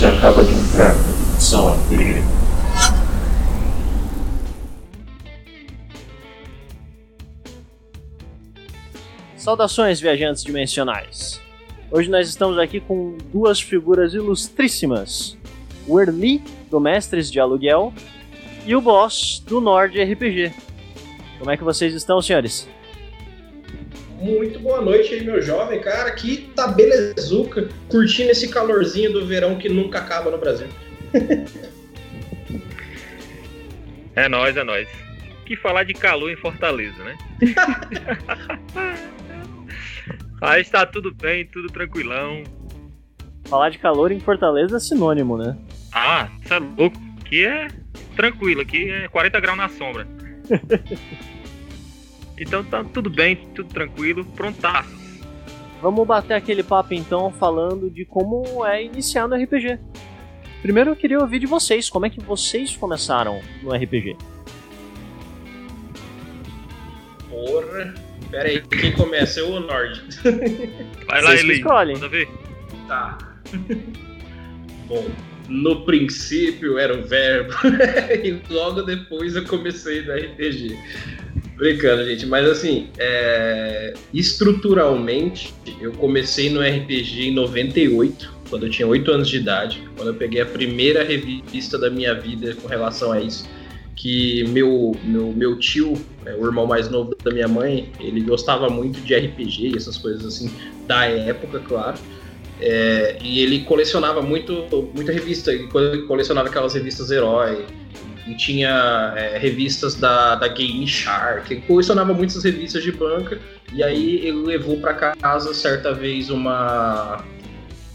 você acaba de entrar na edição RPG. Saudações, viajantes dimensionais! Hoje nós estamos aqui com duas figuras ilustríssimas: o Erli, do Mestres de Aluguel, e o Boss, do Nord RPG. Como é que vocês estão, senhores? Muito boa noite aí, meu jovem. Cara, aqui tá belezuca, curtindo esse calorzinho do verão que nunca acaba no Brasil. É nóis, é nóis. Que falar de calor em Fortaleza, né? Aí está tudo bem, tudo tranquilão. Falar de calor em Fortaleza é sinônimo, né? Ah, você é louco. Aqui é tranquilo, aqui é 40 graus na sombra. então tá tudo bem, tudo tranquilo, prontaço. Vamos bater aquele papo então falando de como é iniciar no RPG. Primeiro eu queria ouvir de vocês, como é que vocês começaram no RPG? Porra. Pera aí, quem começa? Eu ou o Nord? Vai lá, Eli. escolhem. Manda ver. Tá. Bom, no princípio era o verbo, e logo depois eu comecei no RPG. Brincando, gente, mas assim, é, estruturalmente, eu comecei no RPG em 98, quando eu tinha 8 anos de idade, quando eu peguei a primeira revista da minha vida com relação a isso que meu, meu, meu tio, é, o irmão mais novo da minha mãe, ele gostava muito de RPG e essas coisas assim, da época, claro. É, e ele colecionava muito, muita revista, ele co- colecionava aquelas revistas herói, e tinha é, revistas da, da Game Shark, ele colecionava muitas revistas de banca, e aí ele levou para casa certa vez uma,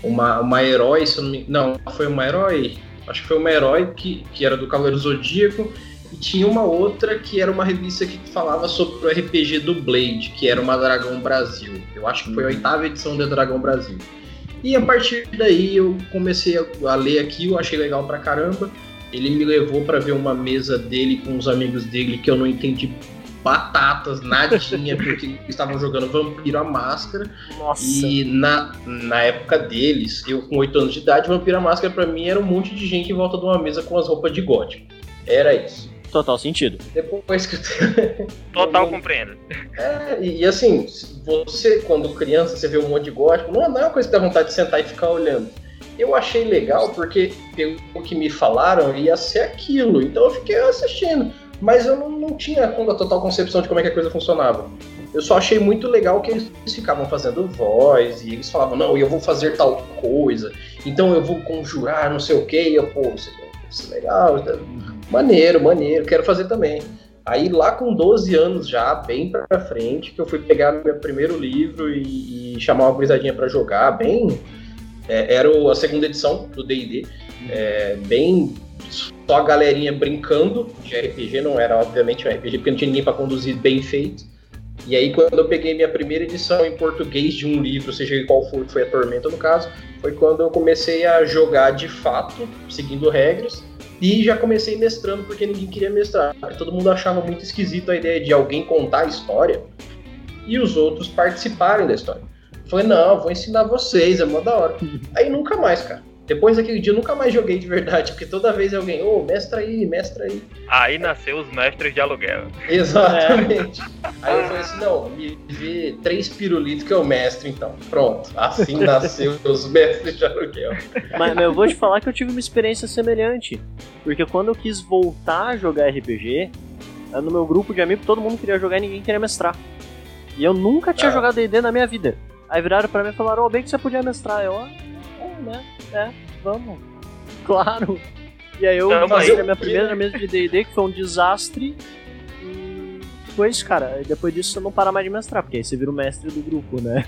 uma, uma herói, se eu não, me, não, foi uma herói, acho que foi uma herói que, que era do Cavaleiro Zodíaco, e tinha uma outra que era uma revista que falava sobre o RPG do Blade, que era uma Dragão Brasil. Eu acho que foi a oitava edição da Dragão Brasil. E a partir daí eu comecei a, a ler aquilo, achei legal pra caramba. Ele me levou pra ver uma mesa dele com os amigos dele que eu não entendi batatas, nadinha, porque eles estavam jogando Vampiro à Máscara. Nossa! E na, na época deles, eu com 8 anos de idade, Vampiro à Máscara pra mim era um monte de gente em volta de uma mesa com as roupas de gótico. Era isso. Total sentido. Depois que eu Total compreendo. é, e, assim, você, quando criança, você vê um monte de gótico, não, não é uma coisa que dá vontade de sentar e ficar olhando. Eu achei legal porque, pelo que me falaram, ia ser aquilo. Então eu fiquei assistindo. Mas eu não, não tinha a total concepção de como é que a coisa funcionava. Eu só achei muito legal que eles ficavam fazendo voz e eles falavam, não, eu vou fazer tal coisa, então eu vou conjurar não sei o que, e eu, pô, isso é- é legal, maneiro, maneiro, quero fazer também. Aí lá com 12 anos já, bem pra frente, que eu fui pegar meu primeiro livro e, e chamar uma gurizadinha pra jogar, bem. É, era a segunda edição do DD, é, bem só a galerinha brincando de RPG, não era obviamente um RPG, porque não tinha ninguém pra conduzir bem feito. E aí quando eu peguei minha primeira edição em português de um livro, seja qual for, foi a Tormenta no caso, foi quando eu comecei a jogar de fato, seguindo regras. E já comecei mestrando porque ninguém queria mestrar. Todo mundo achava muito esquisito a ideia de alguém contar a história e os outros participarem da história. Falei, não, vou ensinar vocês, é mó da hora. Aí nunca mais, cara. Depois daquele dia eu nunca mais joguei de verdade, porque toda vez alguém, ô, mestra aí, mestra aí. Aí nasceu os mestres de aluguel. Exatamente. Aí eu falei assim, não, me vê três pirulitos que é o mestre, então. Pronto. Assim nasceu os mestres de aluguel. Mas, mas eu vou te falar que eu tive uma experiência semelhante. Porque quando eu quis voltar a jogar RPG, eh, no meu grupo de amigos todo mundo queria jogar e ninguém queria mestrar. E eu nunca tinha Ah. jogado D&D na minha vida. Aí viraram pra mim e falaram, ô, bem que você podia mestrar. Eu, ah, é, né? É, vamos. Claro. E aí eu Tamo aí. a minha primeira mesa de D&D, que foi um desastre. E foi isso, cara. Depois disso você não para mais de mestrar, porque aí você vira o mestre do grupo, né?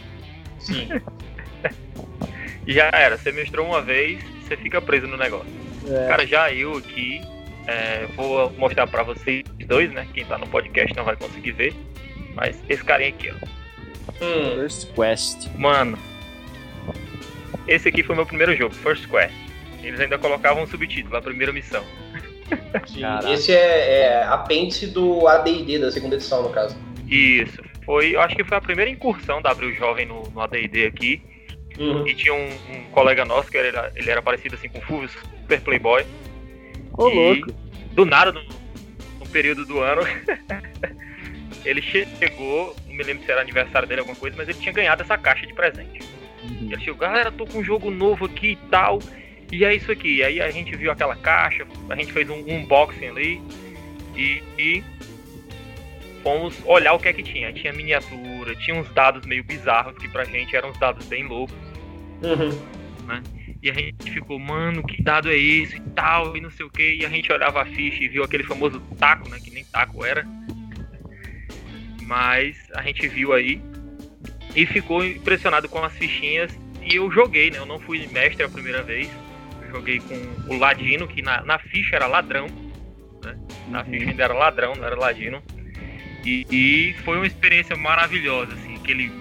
Sim. Já era, você mestrou uma vez, você fica preso no negócio. É. Cara, já eu aqui, é, vou mostrar pra vocês dois, né? Quem tá no podcast não vai conseguir ver. Mas esse carinha aqui, ó. Hum, First Quest. Mano, esse aqui foi meu primeiro jogo, First Quest. Eles ainda colocavam um subtítulo, a primeira missão. Caraca. Esse é, é apêndice do AD&D, da segunda edição, no caso. Isso. Foi, eu acho que foi a primeira incursão da Abril Jovem no, no AD&D aqui. Uhum. E tinha um, um, colega nosso que era, ele era parecido assim com o Fulvio, super playboy. Ô, louco. Do nada, no, no período do ano, ele chegou, me lembro se era aniversário dele, alguma coisa, mas ele tinha ganhado essa caixa de presente. Uhum. Ele chegou, galera, tô com um jogo novo aqui e tal. E é isso aqui. E aí a gente viu aquela caixa, a gente fez um unboxing ali e, e fomos olhar o que é que tinha. Tinha miniatura, tinha uns dados meio bizarros que pra gente eram uns dados bem loucos. Uhum. Né? E a gente ficou, mano, que dado é esse e tal, e não sei o que. E a gente olhava a ficha e viu aquele famoso taco, né? Que nem taco era. Mas a gente viu aí e ficou impressionado com as fichinhas. E eu joguei, né? Eu não fui mestre a primeira vez. Eu joguei com o Ladino, que na, na ficha era ladrão. Né? Na uhum. ficha ainda era ladrão, não era Ladino. E, e, foi uma experiência maravilhosa, assim, aquele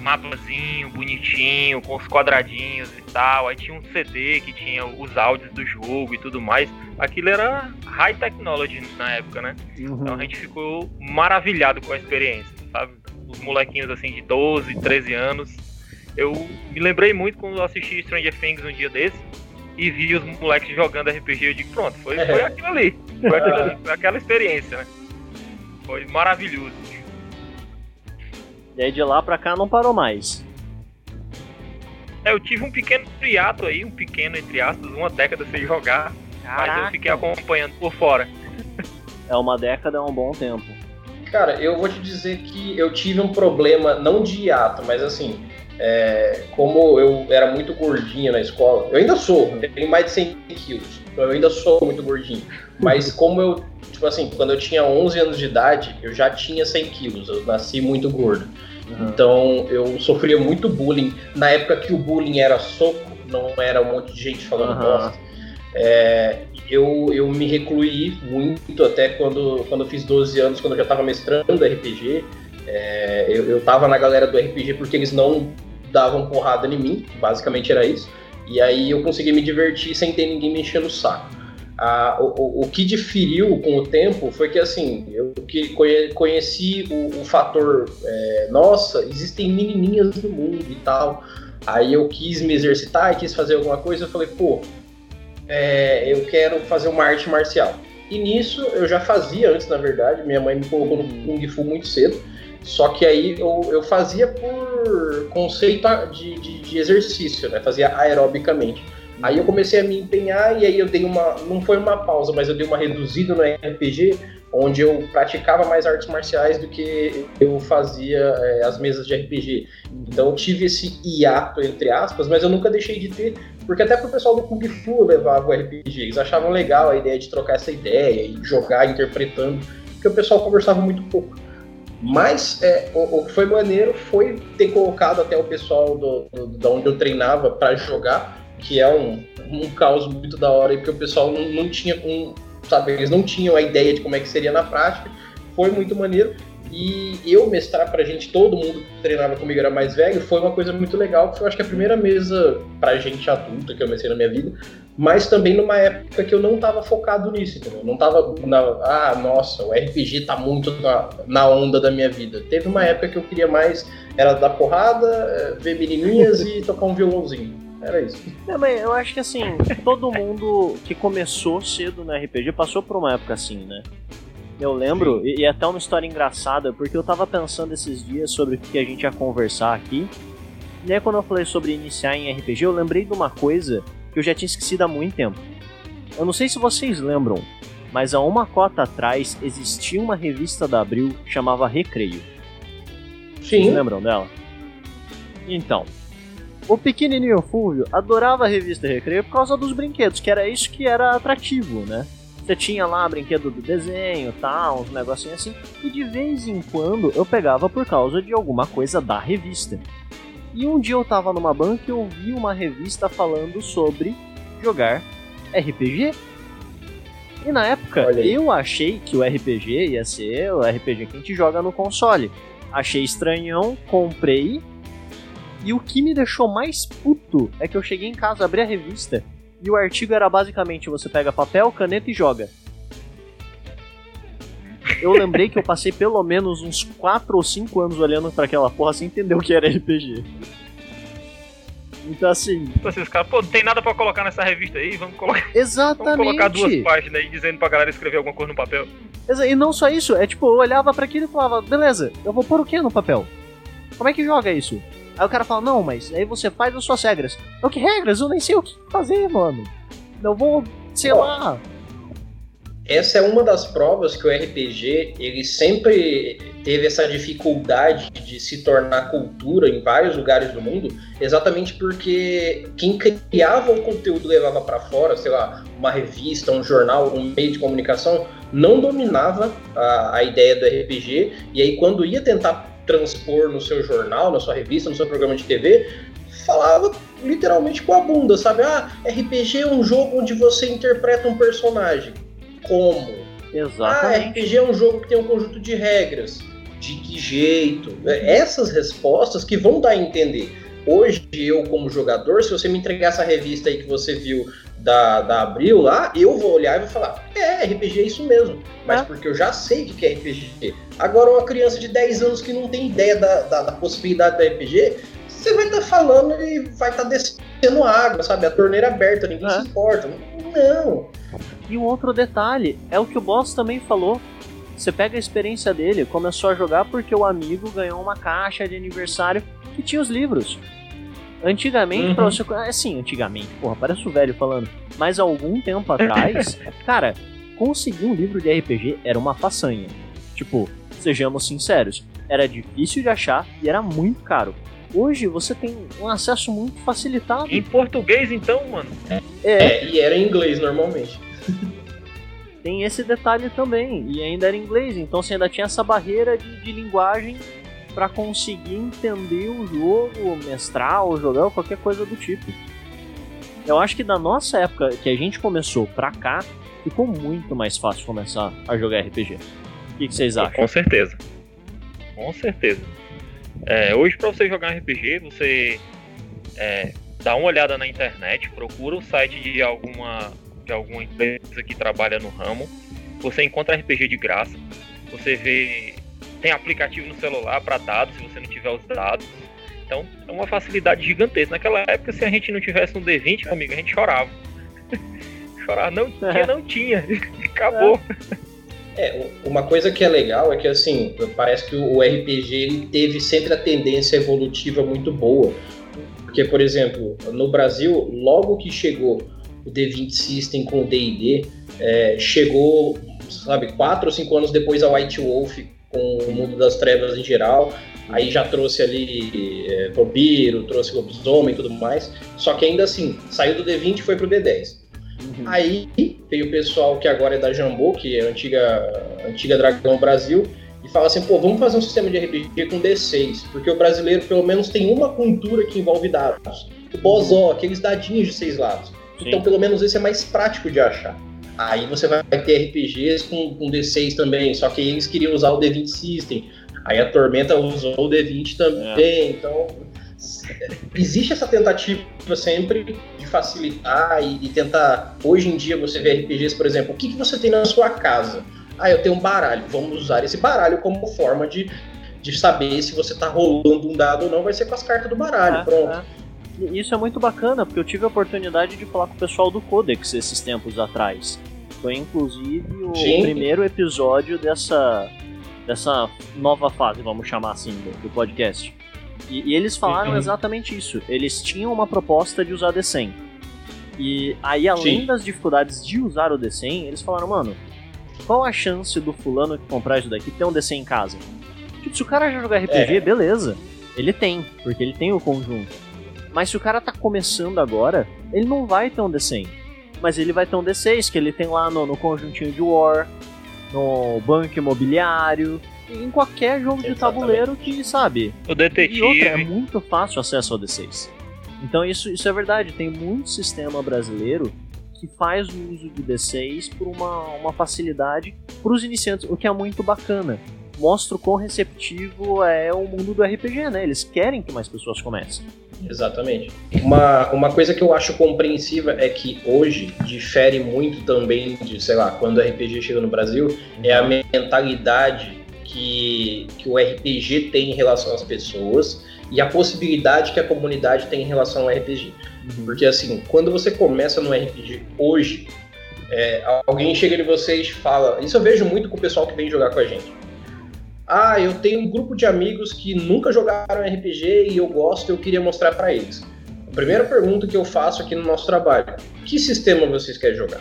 mapazinho bonitinho, com os quadradinhos e tal. Aí tinha um CD que tinha os áudios do jogo e tudo mais. Aquilo era high technology na época, né? Uhum. Então a gente ficou maravilhado com a experiência, sabe? Os molequinhos assim de 12, 13 anos. Eu me lembrei muito quando eu assisti Stranger Things um dia desse e vi os moleques jogando RPG. Eu digo, pronto, foi, foi aquilo ali. Foi, aquilo ali, foi aquela experiência, né? Foi maravilhoso. E aí de lá pra cá não parou mais. É, eu tive um pequeno triato aí, um pequeno, entre aspas, uma década sem jogar. Caraca. Mas eu fiquei acompanhando por fora. É uma década, é um bom tempo. Cara, eu vou te dizer que eu tive um problema, não de hiato, mas assim, é, como eu era muito gordinho na escola, eu ainda sou, tenho mais de 100 quilos, então eu ainda sou muito gordinho. Mas como eu tipo assim, quando eu tinha 11 anos de idade, eu já tinha 100 quilos, eu nasci muito gordo. Uhum. Então eu sofria muito bullying. Na época que o bullying era soco, não era um monte de gente falando uhum. bosta. É, eu, eu me recluí muito até quando, quando eu fiz 12 anos, quando eu já estava mestrando RPG. É, eu, eu tava na galera do RPG porque eles não davam porrada em mim, basicamente era isso. E aí eu consegui me divertir sem ter ninguém me enchendo o saco. O, o, que diferiu com o tempo foi que assim eu que conheci o, o fator é, nossa existem menininhas no mundo e tal. Aí eu quis me exercitar quis fazer alguma coisa eu falei pô é, eu quero fazer uma arte marcial. E nisso eu já fazia antes na verdade minha mãe me colocou no kung fu muito cedo só que aí eu, eu fazia por conceito de, de, de exercício né fazia aerobicamente Aí eu comecei a me empenhar e aí eu dei uma. Não foi uma pausa, mas eu dei uma reduzida no RPG, onde eu praticava mais artes marciais do que eu fazia é, as mesas de RPG. Então eu tive esse hiato, entre aspas, mas eu nunca deixei de ter, porque até pro pessoal do Kung Fu eu levava o RPG. Eles achavam legal a ideia de trocar essa ideia e jogar interpretando, porque o pessoal conversava muito pouco. Mas é, o, o, que foi maneiro foi ter colocado até o pessoal do, do, da onde eu treinava para jogar que é um, um caos muito da hora, porque o pessoal não, não tinha um, sabe, eles não tinham a ideia de como é que seria na prática, foi muito maneiro. E eu mestrar pra gente, todo mundo que treinava comigo era mais velho, foi uma coisa muito legal, que foi acho que a primeira mesa pra gente adulta que eu mestrei na minha vida, mas também numa época que eu não tava focado nisso, entendeu? Não tava na, ah, nossa, o RPG tá muito na, na onda da minha vida. Teve uma época que eu queria mais, era dar porrada, eh, ver menininhas e tocar um violãozinho. Era isso. É, mas eu acho que assim, todo mundo que começou cedo no RPG passou por uma época assim, né? Eu lembro, e, e até uma história engraçada, porque eu tava pensando esses dias sobre o que a gente ia conversar aqui. E aí quando eu falei sobre iniciar em RPG, eu lembrei de uma coisa que eu já tinha esquecido há muito tempo. Eu não sei se vocês lembram, mas há uma cota atrás existia uma revista da Abril que chamava Recreio. Sim. Vocês lembram dela? Então, o pequenininho Fulvio adorava a revista Recreio por causa dos brinquedos, que era isso que era atrativo, né? Você tinha lá brinquedo do desenho, tal, uns negocinhos assim, e de vez em quando eu pegava por causa de alguma coisa da revista. E um dia eu tava numa banca e eu vi uma revista falando sobre jogar RPG. E na época eu achei que o RPG ia ser o RPG que a gente joga no console. Achei estranhão, comprei e o que me deixou mais puto é que eu cheguei em casa, abri a revista e o artigo era basicamente você pega papel, caneta e joga. Eu lembrei que eu passei pelo menos uns 4 ou 5 anos olhando para aquela porra sem entender o que era RPG. Então, assim. Então, assim, caras, pô, não tem nada pra colocar nessa revista aí, vamos colocar, Exatamente. vamos colocar duas páginas aí dizendo pra galera escrever alguma coisa no papel. E não só isso, é tipo, eu olhava pra aquilo e falava, beleza, eu vou pôr o que no papel? Como é que joga isso? Aí o cara fala, não, mas aí você faz as suas regras. Eu que regras? Eu nem sei o que fazer, mano. Eu vou, sei lá. Essa é uma das provas que o RPG ele sempre teve essa dificuldade de se tornar cultura em vários lugares do mundo, exatamente porque quem criava o conteúdo levava para fora, sei lá, uma revista, um jornal, um meio de comunicação, não dominava a, a ideia do RPG, e aí quando ia tentar transpor no seu jornal, na sua revista, no seu programa de TV, falava literalmente com a bunda, sabe? Ah, RPG é um jogo onde você interpreta um personagem. Como? Ah, Exatamente. RPG é um jogo que tem um conjunto de regras. De que jeito? É, Essas respostas que vão dar a entender. Hoje, eu, como jogador, se você me entregar essa revista aí que você viu da, da Abril lá, eu vou olhar e vou falar: é, RPG é isso mesmo. Mas É. porque eu já sei o que é RPG. Agora, uma criança de 10 anos que não tem ideia da, da, da possibilidade do RPG, você vai estar falando e vai estar descendo água, sabe? A torneira aberta, ninguém É. se importa. Não. E um outro detalhe, é o que o boss também falou. Você pega a experiência dele, começou a jogar porque o amigo ganhou uma caixa de aniversário que tinha os livros. Antigamente, Uhum. pra você. Assim, antigamente, porra, parece o velho falando. Mas algum tempo atrás, cara, conseguir um livro de RPG era uma façanha. Tipo, sejamos sinceros, era difícil de achar e era muito caro. Hoje você tem um acesso muito facilitado. Em português, então, mano. É, É, e era em inglês normalmente. tem esse detalhe também. E ainda era inglês, então você ainda tinha essa barreira de, de linguagem pra conseguir entender o jogo, mestrar ou jogar ou qualquer coisa do tipo. Eu acho que da nossa época que a gente começou pra cá, ficou muito mais fácil começar a jogar RPG. O que, que vocês acham? Com certeza. Com certeza. É, hoje, pra você jogar RPG, você é, dá uma olhada na internet, procura o site de alguma, de alguma empresa que trabalha no ramo. Você encontra RPG de graça. Você vê. Tem aplicativo no celular para dados, se você não tiver os dados. Então, é uma facilidade gigantesca. Naquela época, se a gente não tivesse um D20, meu amigo, a gente chorava. chorava, não tinha, não tinha. Acabou. É, uma coisa que é legal é que, assim, parece que o RPG teve sempre a tendência evolutiva muito boa. Porque, por exemplo, no Brasil, logo que chegou o D20 System com o D&D, é, chegou, sabe, quatro ou cinco anos depois a White Wolf com o Mundo das Trevas em geral, aí já trouxe ali é, vampiro, trouxe lobisomem e tudo mais, só que ainda assim, saiu do D20 e foi pro D10. Uhum. Aí veio o pessoal que agora é da Jambô, que é a antiga, antiga Dragão Brasil, e fala assim, pô, vamos fazer um sistema de RPG com D6, porque o brasileiro pelo menos tem uma cultura que envolve dados. O Bozó, aqueles dadinhos de seis lados. Então pelo menos esse é mais prático de achar. Aí você vai ter RPGs com, com D6 também, só que eles queriam usar o D20 System. Aí a Tormenta usou o D20 também, então existe essa tentativa sempre de facilitar e, e, tentar. Hoje em dia você vê RPGs, por exemplo, o que, que você tem na sua casa? Ah, eu tenho um baralho. Vamos usar esse baralho como forma de, de saber se você está rolando um dado ou não, vai ser com as cartas do baralho. É, pronto. E Isso é muito bacana, porque eu tive a oportunidade de falar com o pessoal do Codex esses tempos atrás. Foi inclusive o Sim. primeiro episódio dessa, dessa nova fase, vamos chamar assim, do, do podcast. E, e eles falaram Uhum. exatamente isso. Eles tinham uma proposta de usar D100. E aí, além Sim. das dificuldades de usar o D100, eles falaram, mano, qual a chance do fulano que comprar isso daqui ter um D100 em casa? Tipo, se o cara já jogar RPG, É. beleza. Ele tem, porque ele tem o conjunto. Mas se o cara tá começando agora, ele não vai ter um D100. Mas ele vai ter um D6 que ele tem lá no, no conjuntinho de War, no banco imobiliário, em qualquer jogo de Exatamente. tabuleiro que, sabe? O E outra, é detetive. muito fácil acesso ao D6. Então isso, isso é verdade, tem muito sistema brasileiro que faz o uso de D6 por uma, uma facilidade para os iniciantes, o que é muito bacana. Mostra o quão receptivo é o mundo do RPG, né? Eles querem que mais pessoas comecem. Exatamente. Uma, uma coisa que eu acho compreensiva é que hoje difere muito também de, sei lá, quando o RPG chega no Brasil, é a mentalidade que, que o RPG tem em relação às pessoas e a possibilidade que a comunidade tem em relação ao RPG. Porque assim, quando você começa no RPG hoje, é, alguém chega de vocês e fala. Isso eu vejo muito com o pessoal que vem jogar com a gente. Ah, eu tenho um grupo de amigos que nunca jogaram RPG e eu gosto, eu queria mostrar para eles. A primeira pergunta que eu faço aqui no nosso trabalho: que sistema vocês querem jogar?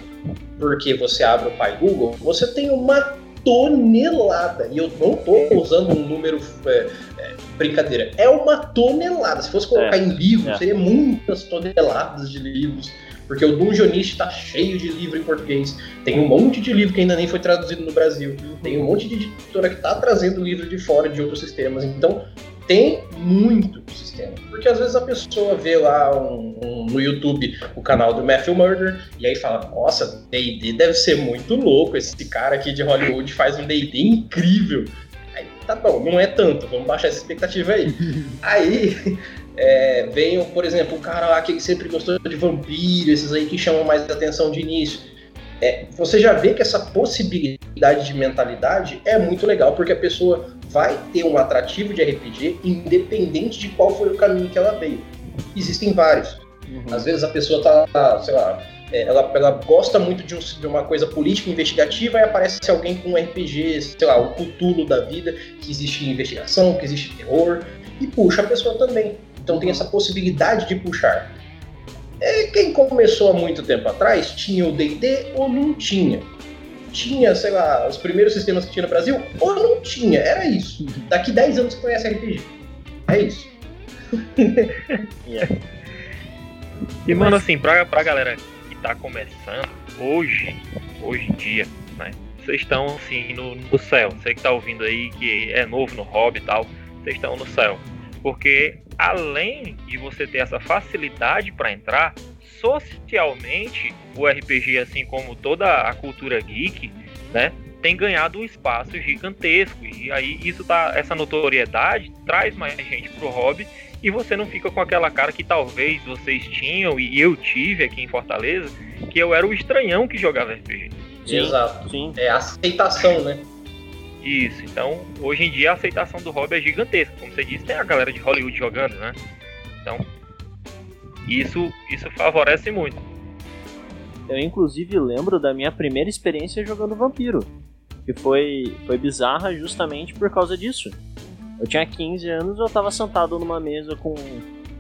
Porque você abre o pai Google, você tem uma tonelada. E eu não estou usando um número é, é, brincadeira. É uma tonelada. Se fosse colocar é, em livro, é. seria muitas toneladas de livros. Porque o Dungeonist está cheio de livro em português. Tem um monte de livro que ainda nem foi traduzido no Brasil. Tem um monte de editora que está trazendo livro de fora de outros sistemas. Então, tem muito sistema. Porque às vezes a pessoa vê lá um, um, no YouTube o canal do Matthew Murder e aí fala: Nossa, DD deve ser muito louco. Esse cara aqui de Hollywood faz um DD incrível. Aí tá bom, não é tanto, vamos baixar essa expectativa aí. aí é, vem, por exemplo, o cara lá que sempre gostou de vampiro, esses aí que chamam mais atenção de início. É, você já vê que essa possibilidade de mentalidade é muito legal, porque a pessoa vai ter um atrativo de RPG independente de qual foi o caminho que ela veio. Existem vários. Uhum. Às vezes a pessoa tá, sei lá, é, ela, ela gosta muito de, um, de, uma coisa política investigativa e aparece alguém com um RPG, sei lá, o Cthulhu da vida, que existe investigação, que existe terror, e puxa a pessoa também. Então tem essa possibilidade de puxar. É, quem começou há muito tempo atrás tinha o D&D ou não tinha tinha, sei lá, os primeiros sistemas que tinha no Brasil, ou não tinha. Era isso. Daqui 10 anos você conhece RPG. É isso. yeah. E, mano, assim, pra, pra galera que tá começando, hoje, hoje em dia, né? Vocês estão, assim, no, no céu. Você que tá ouvindo aí, que é novo no hobby e tal, vocês estão no céu. Porque, além de você ter essa facilidade para entrar, socialmente, o RPG, assim como toda a cultura geek, né, tem ganhado um espaço gigantesco. E aí isso tá, essa notoriedade traz mais gente pro hobby e você não fica com aquela cara que talvez vocês tinham e eu tive aqui em Fortaleza, que eu era o estranhão que jogava RPG. Sim, Exato. Sim. É aceitação, né? Isso, então hoje em dia a aceitação do hobby é gigantesca. Como você disse, tem a galera de Hollywood jogando, né? Então isso, isso favorece muito. Eu inclusive lembro da minha primeira experiência jogando Vampiro, que foi, foi bizarra justamente por causa disso. Eu tinha 15 anos, eu estava sentado numa mesa com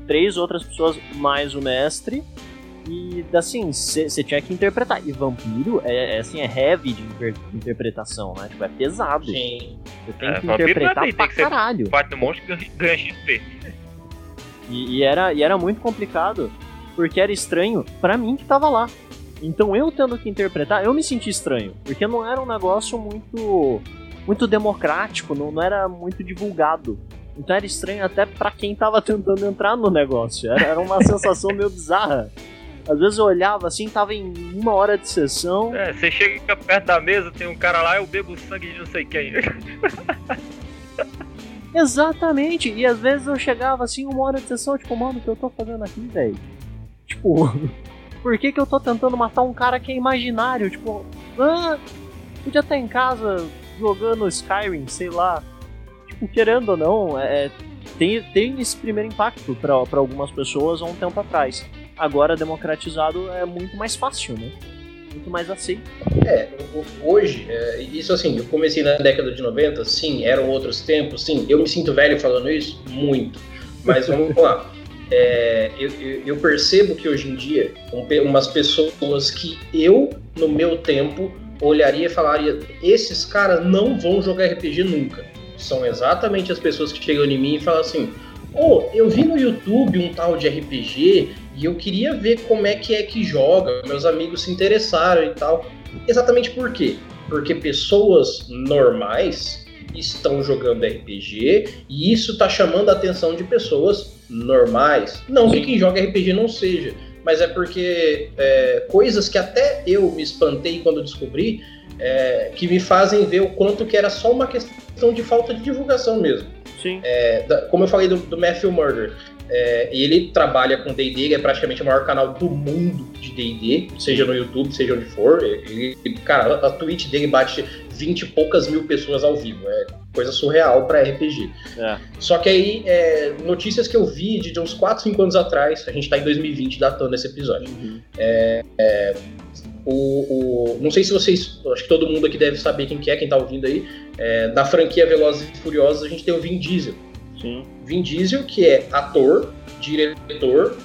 três outras pessoas mais o mestre, e assim, você tinha que interpretar. E vampiro é, é, assim, é heavy de interpretação, né? Tipo, é pesado. Sim. Você tem é, que interpretar é pra tem caralho. Bate no monstro ganha XP. E, e, era, e era muito complicado, porque era estranho para mim que tava lá. Então eu tendo que interpretar, eu me senti estranho, porque não era um negócio muito muito democrático, não, não era muito divulgado. Então era estranho até para quem tava tentando entrar no negócio. Era, era uma sensação meio bizarra. Às vezes eu olhava assim, tava em uma hora de sessão. É, você chega perto da mesa, tem um cara lá, eu bebo sangue de não sei quem. Exatamente. E às vezes eu chegava assim, uma hora de sessão, tipo, mano, o que eu tô fazendo aqui, velho? Tipo, por que que eu tô tentando matar um cara que é imaginário? Tipo, ah, podia estar em casa jogando Skyrim, sei lá. Tipo, querendo ou não, é, é tem, tem esse primeiro impacto para algumas pessoas há um tempo atrás. Agora, democratizado é muito mais fácil, né? muito mais aceito. É, hoje, é, isso assim, eu comecei na década de 90, sim, eram outros tempos, sim, eu me sinto velho falando isso? Muito. Mas vamos lá. É, eu, eu, percebo que hoje em dia, um, umas pessoas que eu, no meu tempo, olharia e falaria: esses caras não vão jogar RPG nunca. São exatamente as pessoas que chegam em mim e falam assim: oh, eu vi no YouTube um tal de RPG e eu queria ver como é que é que joga. Meus amigos se interessaram e tal. Exatamente por quê? Porque pessoas normais estão jogando RPG e isso está chamando a atenção de pessoas normais. Não que quem joga RPG não seja, mas é porque é, coisas que até eu me espantei quando descobri, é, que me fazem ver o quanto que era só uma questão de falta de divulgação mesmo. Sim. É, da, como eu falei do, do Matthew Murder, é, ele trabalha com D&D, ele é praticamente o maior canal do mundo de D&D, seja no YouTube, seja onde for. Ele, cara, a Twitch dele bate 20 e poucas mil pessoas ao vivo. É coisa surreal para RPG. É. Só que aí, é, notícias que eu vi de, de uns 4, 5 anos atrás, a gente tá em 2020 datando esse episódio. Uhum. É, é, o, o, não sei se vocês. Acho que todo mundo aqui deve saber quem que é, quem tá ouvindo aí. É, da franquia Velozes e Furiosos, a gente tem o Vin Diesel. Sim. Vin Diesel, que é ator, diretor,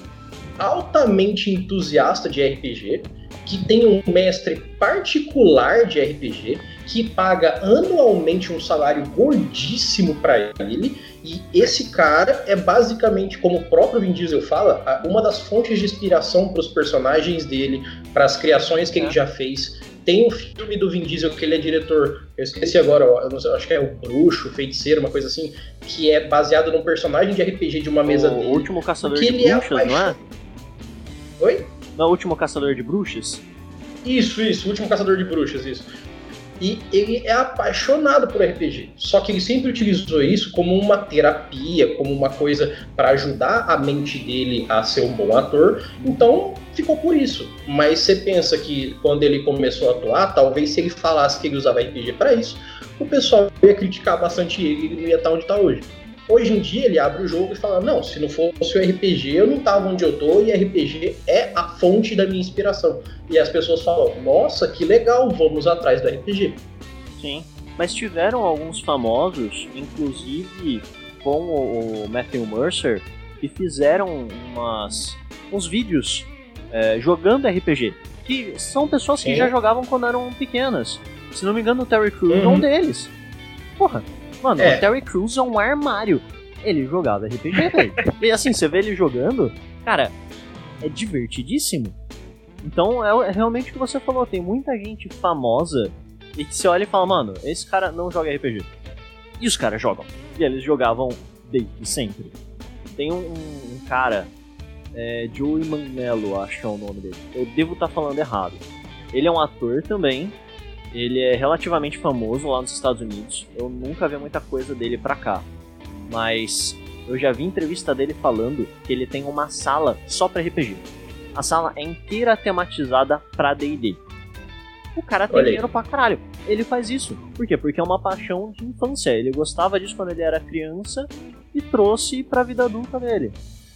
altamente entusiasta de RPG, que tem um mestre particular de RPG, que paga anualmente um salário gordíssimo para ele, e esse cara é basicamente, como o próprio Vin Diesel fala, uma das fontes de inspiração para os personagens dele, para as criações que ele já fez. Tem um filme do Vin Diesel que ele é diretor, eu esqueci agora, eu sei, acho que é o Bruxo, Feiticeiro, uma coisa assim, que é baseado num personagem de RPG de uma mesa o dele. último caçador de é bruxas, não é? Oi? Não é o último caçador de bruxas? Isso, isso, o último caçador de bruxas, isso. E ele é apaixonado por RPG. Só que ele sempre utilizou isso como uma terapia, como uma coisa para ajudar a mente dele a ser um bom ator. Então ficou por isso. Mas você pensa que quando ele começou a atuar, talvez se ele falasse que ele usava RPG para isso, o pessoal ia criticar bastante ele e ele ia estar onde está hoje. Hoje em dia ele abre o jogo e fala: Não, se não fosse o RPG, eu não tava onde eu tô, e RPG é a fonte da minha inspiração. E as pessoas falam: Nossa, que legal, vamos atrás do RPG. Sim. Mas tiveram alguns famosos, inclusive com o, Matthew Mercer, que fizeram umas, uns vídeos é, jogando RPG. Que são pessoas que já jogavam quando eram pequenas. Se não me engano, o Terry Crews é um Uhum. deles. Porra, mano, É. o Terry Crews é um armário. Ele jogava RPG, velho. e assim, você vê ele jogando, cara, é divertidíssimo. Então é, é realmente o que você falou, tem muita gente famosa e que você olha e fala, mano, esse cara não joga RPG. E os caras jogam. E eles jogavam desde sempre. Tem um, um cara, é, Joey Manello, acho que é o nome dele. Eu devo estar falando errado. Ele é um ator também. Ele é relativamente famoso lá nos Estados Unidos. Eu nunca vi muita coisa dele pra cá. Mas eu já vi entrevista dele falando que ele tem uma sala só pra RPG. A sala é inteira tematizada pra D&D. O cara tem Olha aí. dinheiro pra caralho. Ele faz isso. Por quê? Porque é uma paixão de infância. Ele gostava disso quando ele era criança e trouxe pra vida adulta dele.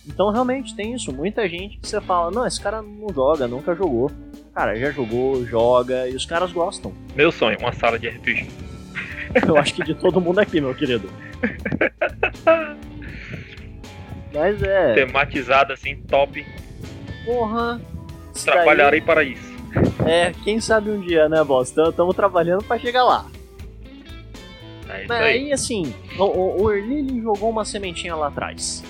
Então realmente tem isso. Muita gente que você fala, não, esse cara não joga, nunca jogou. Cara, já jogou, joga e os caras gostam. Meu sonho, uma sala de RPG. Eu acho que de todo mundo aqui, meu querido. Mas é, Tematizada assim, top. porra. isso daí- Trabalharei para isso. É, quem sabe um dia, né, boss? Estamos trabalhando pra chegar lá. É Mas aí. assim, o, o, o Erli ele jogou uma sementinha lá atrás.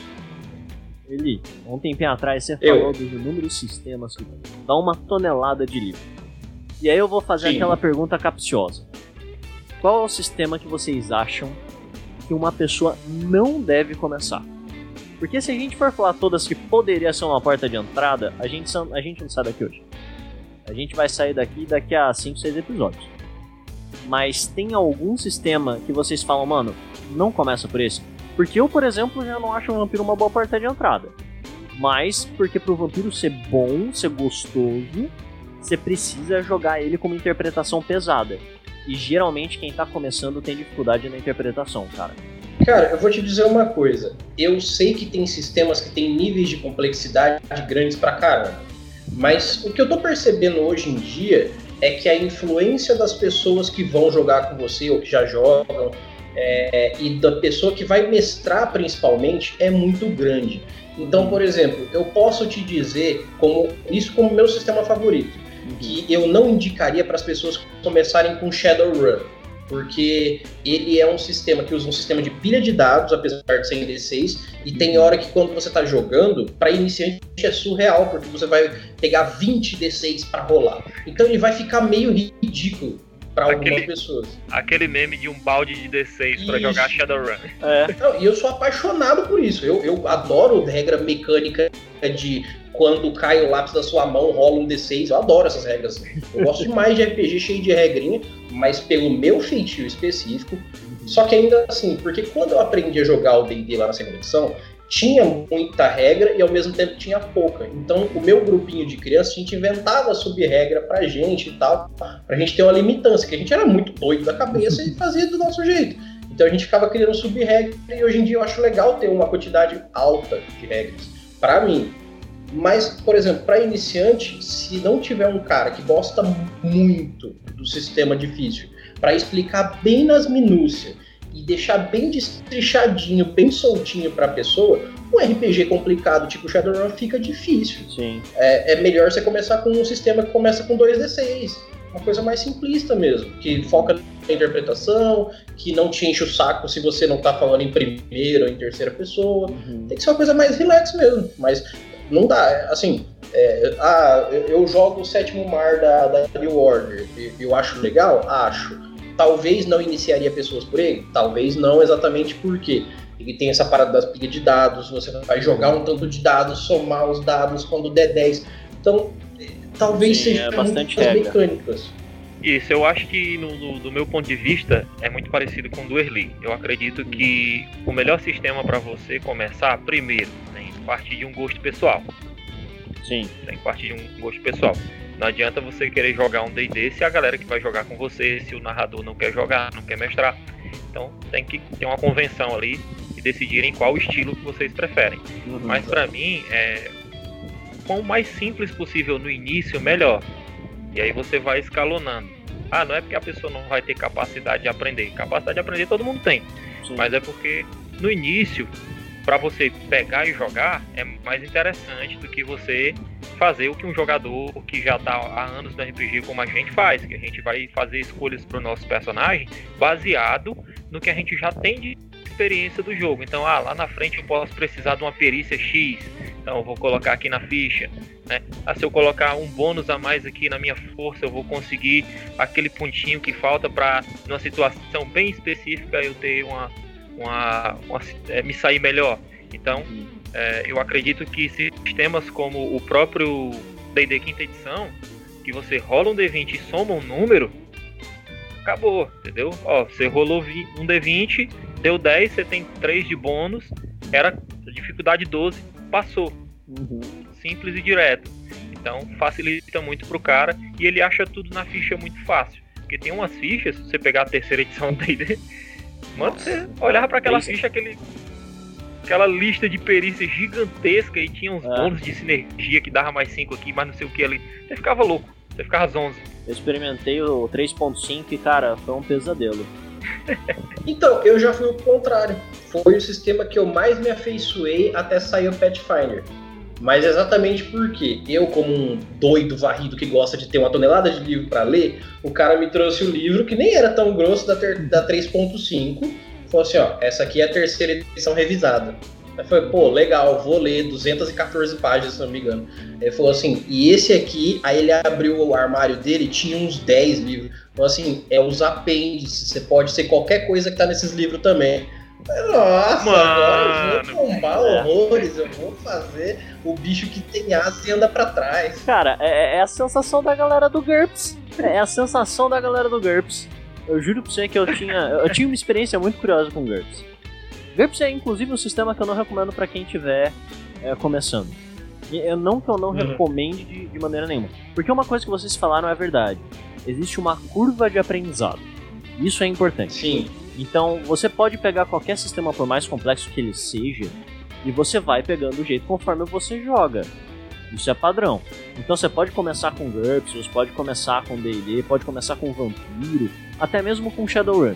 Eli, há um tempinho atrás você Eu. falou dos inúmeros sistemas que dá uma tonelada de livro. E aí eu vou fazer Sim. aquela pergunta capciosa. Qual é o sistema que vocês acham que uma pessoa não deve começar? Porque se a gente for falar todas que poderia ser uma porta de entrada, a gente, a gente não sai daqui hoje. A gente vai sair daqui daqui a 5, 6 episódios. Mas tem algum sistema que vocês falam, mano, não começa por esse? Porque eu, por exemplo, já não acho o vampiro uma boa porta de entrada. Mas porque pro vampiro ser bom, ser gostoso, você precisa jogar ele com uma interpretação pesada. E geralmente quem tá começando tem dificuldade na interpretação, cara. Cara, eu vou te dizer uma coisa. Eu sei que tem sistemas que têm níveis de complexidade grandes pra caramba. Mas o que eu tô percebendo hoje em dia é que a influência das pessoas que vão jogar com você ou que já jogam é, e da pessoa que vai mestrar principalmente é muito grande. Então, por exemplo, eu posso te dizer como isso como meu sistema favorito, que eu não indicaria para as pessoas começarem com Shadowrun, porque ele é um sistema que usa um sistema de pilha de dados, apesar de ser em D6, e tem hora que quando você está jogando, para iniciante é surreal, porque você vai pegar 20 D6 para rolar. Então ele vai ficar meio ridículo para algumas Aquele- pessoas. Aquele meme de um balde de D6 pra Isso. jogar Shadowrun. É, Não, e eu sou apaixonado por isso. Eu, eu adoro regra mecânica de quando cai o lápis da sua mão, rola um D6. Eu adoro essas regras. Eu gosto demais de RPG cheio de regrinha, mas pelo meu feitio específico. Só que ainda assim, porque quando eu aprendi a jogar o D&D lá na segunda edição, tinha muita regra e ao mesmo tempo tinha pouca. Então, o meu grupinho de crianças, a gente inventava sub-regra pra gente e tal, pra gente ter uma limitância, que a gente era muito doido da cabeça e fazia do nosso jeito. Então a gente ficava criando sub-regra e hoje em dia eu acho legal ter uma quantidade alta de regras. Para mim, mas, por exemplo, para iniciante, se não tiver um cara que gosta muito do sistema difícil, para explicar bem nas minúcias e deixar bem destrichadinho, bem soltinho para a pessoa, um RPG complicado tipo Shadowrun fica difícil. Sim. É, é, melhor você começar com um sistema que começa com 2d6, uma coisa mais simplista mesmo, que foca na interpretação, que não te enche o saco se você não tá falando em primeira ou em terceira pessoa. Uhum. Tem que ser uma coisa mais relax mesmo. Mas não dá, assim, é, ah, eu jogo o sétimo mar da, da New Order, eu acho legal? Acho. Talvez não iniciaria pessoas por ele? Talvez não exatamente porque ele tem essa parada das pilhas de dados, você vai jogar um tanto de dados, somar os dados quando der 10. Então, talvez Sim, seja é bastante mecânicas. Isso, eu acho que no, no, do meu ponto de vista é muito parecido com o do Early. Eu acredito que o melhor sistema para você começar, primeiro, tem que partir de um gosto pessoal. Sim. Tem que partir de um gosto pessoal. Não adianta você querer jogar um D&D se a galera que vai jogar com você, se o narrador não quer jogar, não quer mestrar. Então tem que ter uma convenção ali e decidirem qual estilo que vocês preferem. Uhum, Mas para mim, é, quanto mais simples possível no início, melhor. E aí você vai escalonando. Ah, não é porque a pessoa não vai ter capacidade de aprender. Capacidade de aprender todo mundo tem. Sim. Mas é porque no início, para você pegar e jogar, é mais interessante do que você fazer o que um jogador que já está há anos no RPG como a gente faz, que a gente vai fazer escolhas para o nosso personagem baseado no que a gente já tem de experiência do jogo. Então, ah, lá na frente eu posso precisar de uma perícia X, então eu vou colocar aqui na ficha. Né? Ah, se eu colocar um bônus a mais aqui na minha força, eu vou conseguir aquele pontinho que falta para, numa situação bem específica, eu ter uma. Uma, uma é, me sair melhor. Então, é, eu acredito que sistemas como o próprio DD quinta edição, que você rola um D20 e soma um número, acabou, entendeu? Ó, você rolou um D20, deu 10, você tem 3 de bônus, era dificuldade 12, passou. Uhum. Simples e direto. Então facilita muito pro cara e ele acha tudo na ficha muito fácil. Porque tem umas fichas, se você pegar a terceira edição do D&D, mano, você olhava para aquela ficha, aquele, aquela lista de perícias gigantesca e tinha uns é. bônus de sinergia que dava mais 5 aqui, mas não sei o que ali. Você ficava louco, você ficava zonzo. Eu experimentei o 3.5 e, cara, foi um pesadelo. então, eu já fui o contrário. Foi o sistema que eu mais me afeiçoei até sair o Pathfinder. Mas exatamente porque eu, como um doido varrido que gosta de ter uma tonelada de livro para ler, o cara me trouxe o livro que nem era tão grosso da, da 3.5. Falou assim: ó, essa aqui é a terceira edição revisada. Aí foi, pô, legal, vou ler 214 páginas, se não me engano. Ele falou assim, e esse aqui, aí ele abriu o armário dele tinha uns 10 livros. Então, assim, é os apêndices, você pode ser qualquer coisa que tá nesses livros também. Nossa, Mano, eu vou tombar horrores, eu vou fazer o bicho que tem asa e anda pra trás. Cara, é, é a sensação da galera do GURPS. É a sensação da galera do GURPS. Eu juro pra você que eu tinha. Eu tinha uma experiência muito curiosa com GURPS. GURPS é inclusive um sistema que eu não recomendo para quem estiver é, começando. Eu não que eu não uhum. recomende de, de, maneira nenhuma. Porque uma coisa que vocês falaram é verdade. Existe uma curva de aprendizado. Isso é importante. Sim. Então você pode pegar qualquer sistema, por mais complexo que ele seja, e você vai pegando o jeito conforme você joga. Isso é padrão. Então você pode começar com GURPS, você pode começar com D&D, pode começar com Vampiro, até mesmo com Shadowrun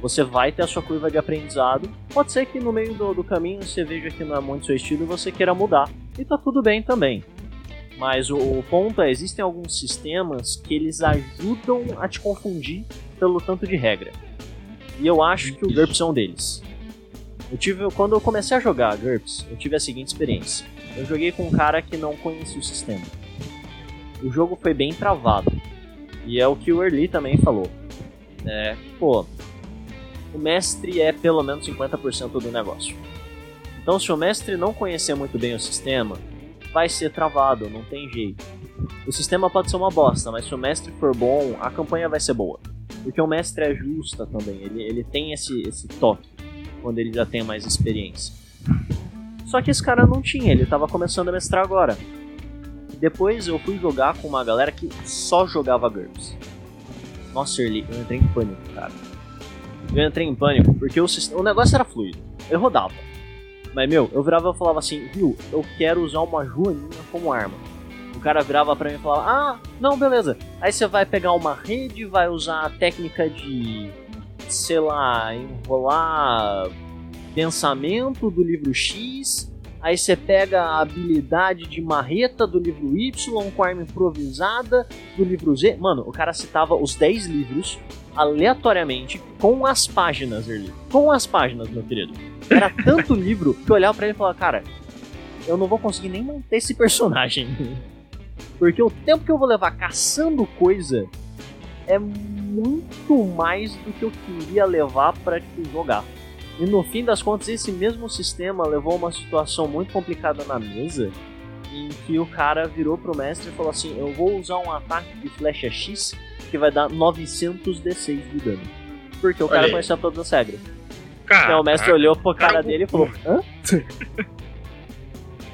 você vai ter a sua curva de aprendizado. Pode ser que no meio do, do caminho você veja que não é muito seu estilo e você queira mudar. E tá tudo bem também. Mas o, o ponto é, existem alguns sistemas que eles ajudam a te confundir pelo tanto de regra. E eu acho que o GURPS é um deles. Eu tive, quando eu comecei a jogar GURPS, eu tive a seguinte experiência. Eu joguei com um cara que não conhecia o sistema. O jogo foi bem travado. E é o que o Early também falou. É, pô, o mestre é pelo menos 50% do negócio. Então, se o mestre não conhecer muito bem o sistema, vai ser travado, não tem jeito. O sistema pode ser uma bosta, mas se o mestre for bom, a campanha vai ser boa. Porque o mestre é justa também, ele, ele tem esse, esse toque quando ele já tem mais experiência. Só que esse cara não tinha, ele tava começando a mestrar agora. Depois eu fui jogar com uma galera que só jogava GURPS. Nossa, Early, eu entrei em pânico, cara. Eu entrei em pânico porque o, o negócio era fluido. Eu rodava. Mas, meu, eu virava e falava assim, viu, eu quero usar uma joaninha como arma. O cara virava pra mim e falava, ah, não, beleza. Aí você vai pegar uma rede, vai usar a técnica de, sei lá, enrolar pensamento do livro X. Aí você pega a habilidade de marreta do livro Y com arma improvisada do livro Z. Mano, o cara citava os 10 livros aleatoriamente com as páginas, Erli. Com as páginas, meu querido. Era tanto livro que eu olhava pra ele e falava, cara, eu não vou conseguir nem manter esse personagem. Porque o tempo que eu vou levar caçando coisa é muito mais do que eu queria levar para tipo, jogar. E no fim das contas, esse mesmo sistema levou a uma situação muito complicada na mesa, em que o cara virou pro mestre e falou assim: Eu vou usar um ataque de flecha X que vai dar 900 D6 de dano. Porque o cara Olha conhecia todas as regras. Então o mestre olhou pro cara, cara dele e falou: Hã?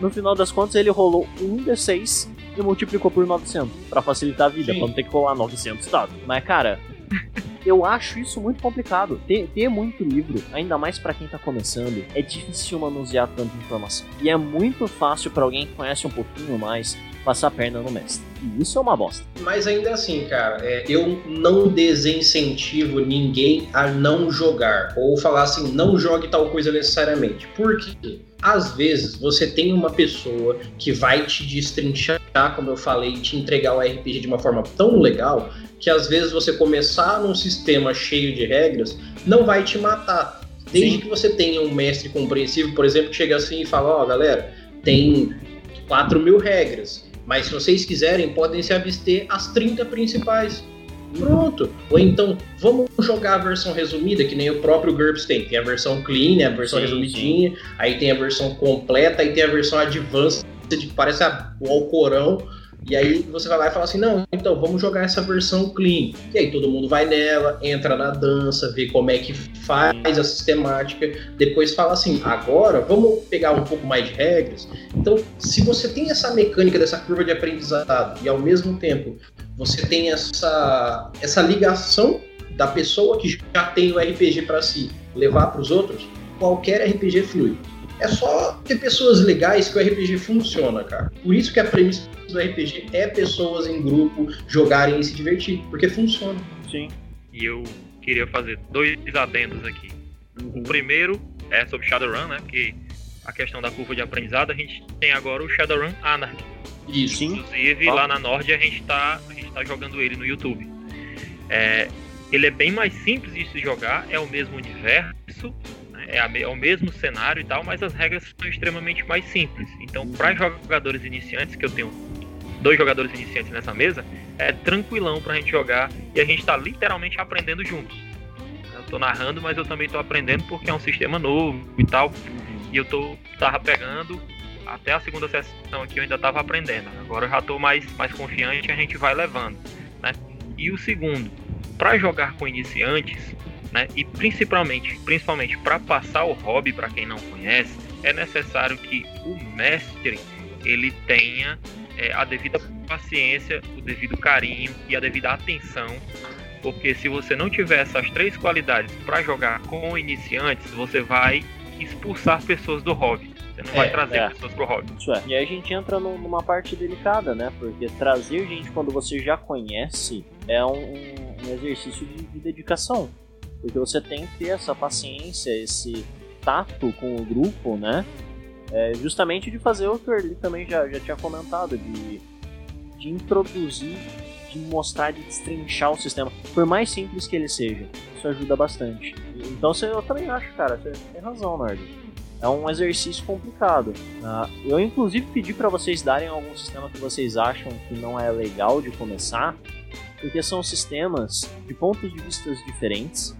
no final das contas, ele rolou um D6 e multiplicou por 900 para facilitar a vida, Sim. pra não ter que rolar 900 dados. Mas, cara, eu acho isso muito complicado. Ter, ter muito livro, ainda mais para quem tá começando, é difícil manusear tanta informação. E é muito fácil para alguém que conhece um pouquinho mais passar a perna no mestre. E isso é uma bosta. Mas ainda assim, cara, é, eu não desincentivo ninguém a não jogar. Ou falar assim, não jogue tal coisa necessariamente. Por quê? Às vezes você tem uma pessoa que vai te destrinchar, como eu falei, te entregar o RPG de uma forma tão legal que às vezes você começar num sistema cheio de regras não vai te matar. Desde Sim. que você tenha um mestre compreensivo, por exemplo, que chega assim e fala: Ó, oh, galera, tem 4 mil regras, mas se vocês quiserem, podem se abster as 30 principais. Pronto. Ou então, vamos jogar a versão resumida, que nem o próprio GURPS tem. Tem a versão clean, a versão sim, resumidinha, sim. aí tem a versão completa, aí tem a versão advanced, que parece a, o Alcorão. E aí você vai lá e fala assim, não, então vamos jogar essa versão clean. E aí todo mundo vai nela, entra na dança, vê como é que faz a sistemática, depois fala assim, agora vamos pegar um pouco mais de regras. Então, se você tem essa mecânica dessa curva de aprendizado e ao mesmo tempo você tem essa, essa ligação da pessoa que já tem o RPG para si levar para os outros, qualquer RPG flui. É só ter pessoas legais que o RPG funciona, cara. Por isso que a premissa do RPG é pessoas em grupo jogarem e se divertir, porque funciona. Sim. E eu queria fazer dois adendos aqui. Uhum. O primeiro é sobre Shadowrun, né? Que a questão da curva de aprendizado, a gente tem agora o Shadowrun Anarchy. Isso. Inclusive, lá na Nord a gente tá, a gente tá jogando ele no YouTube. É, ele é bem mais simples de se jogar, é o mesmo universo, né, é, a, é, o mesmo cenário e tal, mas as regras são extremamente mais simples. Então, para jogadores iniciantes, que eu tenho dois jogadores iniciantes nessa mesa, é tranquilão pra gente jogar e a gente tá literalmente aprendendo juntos. Eu tô narrando, mas eu também tô aprendendo porque é um sistema novo e tal. E eu tô tava pegando até a segunda sessão aqui eu ainda estava aprendendo. Agora eu já estou mais, mais confiante e a gente vai levando. Né? E o segundo, para jogar com iniciantes, né, e principalmente, principalmente para passar o hobby para quem não conhece, é necessário que o mestre ele tenha é, a devida paciência, o devido carinho e a devida atenção, porque se você não tiver essas três qualidades para jogar com iniciantes, você vai expulsar pessoas do hobby. Você não é, vai trazer é. pessoas pro hobby. Isso é. E aí a gente entra numa parte delicada, né? Porque trazer gente quando você já conhece é um, um exercício de, de dedicação. Porque você tem que ter essa paciência, esse tato com o grupo, né? É justamente de fazer o que o Erli também já, já tinha comentado, de, de introduzir, de mostrar, de destrinchar o sistema. Por mais simples que ele seja, isso ajuda bastante. Então eu também acho, cara, você tem razão, Nerd é um exercício complicado. Uh, eu inclusive pedi para vocês darem algum sistema que vocês acham que não é legal de começar, porque são sistemas de pontos de vista diferentes,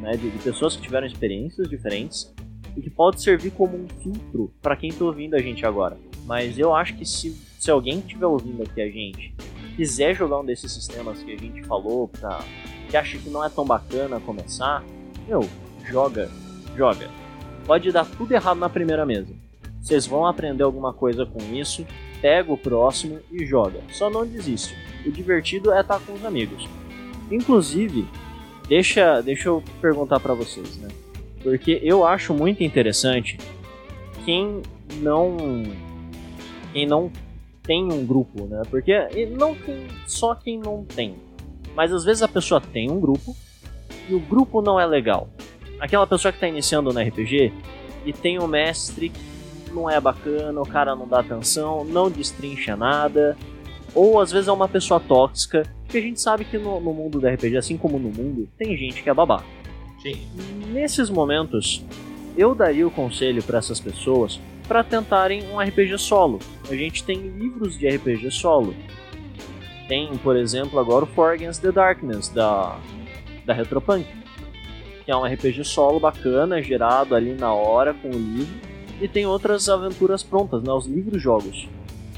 né, de, de pessoas que tiveram experiências diferentes e que pode servir como um filtro para quem está ouvindo a gente agora. Mas eu acho que se, se alguém estiver ouvindo aqui a gente quiser jogar um desses sistemas que a gente falou, pra, que acha que não é tão bacana começar, meu, joga, joga pode dar tudo errado na primeira mesa. Vocês vão aprender alguma coisa com isso, pega o próximo e joga. Só não desiste. O divertido é estar com os amigos. Inclusive, deixa, deixa eu perguntar para vocês, né? Porque eu acho muito interessante quem não quem não tem um grupo, né? Porque não tem só quem não tem. Mas às vezes a pessoa tem um grupo e o grupo não é legal. Aquela pessoa que está iniciando no RPG e tem um mestre que não é bacana, o cara não dá atenção, não destrincha nada. Ou às vezes é uma pessoa tóxica, que a gente sabe que no, no mundo do RPG, assim como no mundo, tem gente que é babaca. Sim. Nesses momentos, eu daria o conselho para essas pessoas para tentarem um RPG solo. A gente tem livros de RPG solo. Tem, por exemplo, agora o For Against the Darkness da da Retropunk, que é um RPG solo bacana, gerado ali na hora com o livro, e tem outras aventuras prontas, né, os livros jogos.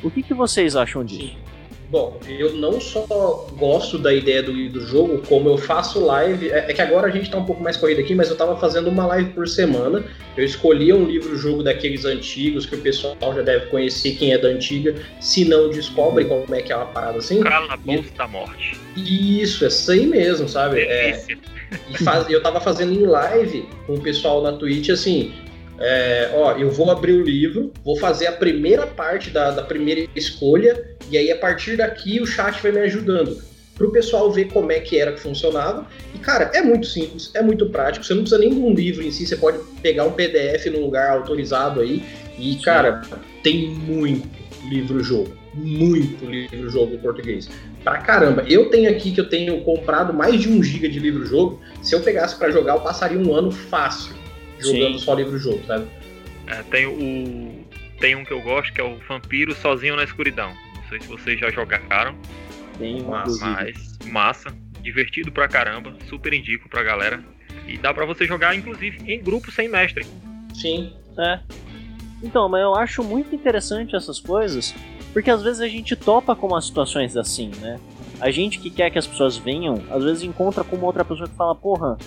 O que, que vocês acham disso? Sim. Bom, eu não só gosto da ideia do, do jogo, como eu faço live. É, é, que agora a gente tá um pouco mais corrido aqui, mas eu tava fazendo uma live por semana. Eu escolhia um livro-jogo daqueles antigos que o pessoal já deve conhecer quem é da antiga, se não descobre como é que é uma parada assim. Calabouço da Morte. Isso, é isso aí mesmo, sabe? É, e faz, eu tava fazendo em live com o pessoal na Twitch assim. É, ó, eu vou abrir o livro, vou fazer a primeira parte da, da primeira escolha, e aí a partir daqui o chat vai me ajudando para o pessoal ver como é que era que funcionava. E, cara, é muito simples, é muito prático. Você não precisa nem de um livro em si, você pode pegar um PDF num lugar autorizado aí. E, cara, tem muito livro-jogo. Muito livro-jogo em português. Pra caramba. Eu tenho aqui que eu tenho comprado mais de um giga de livro-jogo. Se eu pegasse para jogar, eu passaria um ano fácil jogando Sim. só livro-jogo, sabe? É, tem o. Tem um que eu gosto que é o Vampiro Sozinho na Escuridão. Não sei se vocês já jogaram. Tem massa. Mas massa. Divertido pra caramba. Super indico pra galera. E dá pra você jogar, inclusive, em grupo sem mestre. Sim. É. Então, mas eu acho muito interessante essas coisas, porque às vezes a gente topa com umas situações assim, né? A gente que quer que as pessoas venham, às vezes encontra com uma outra pessoa que fala, porra,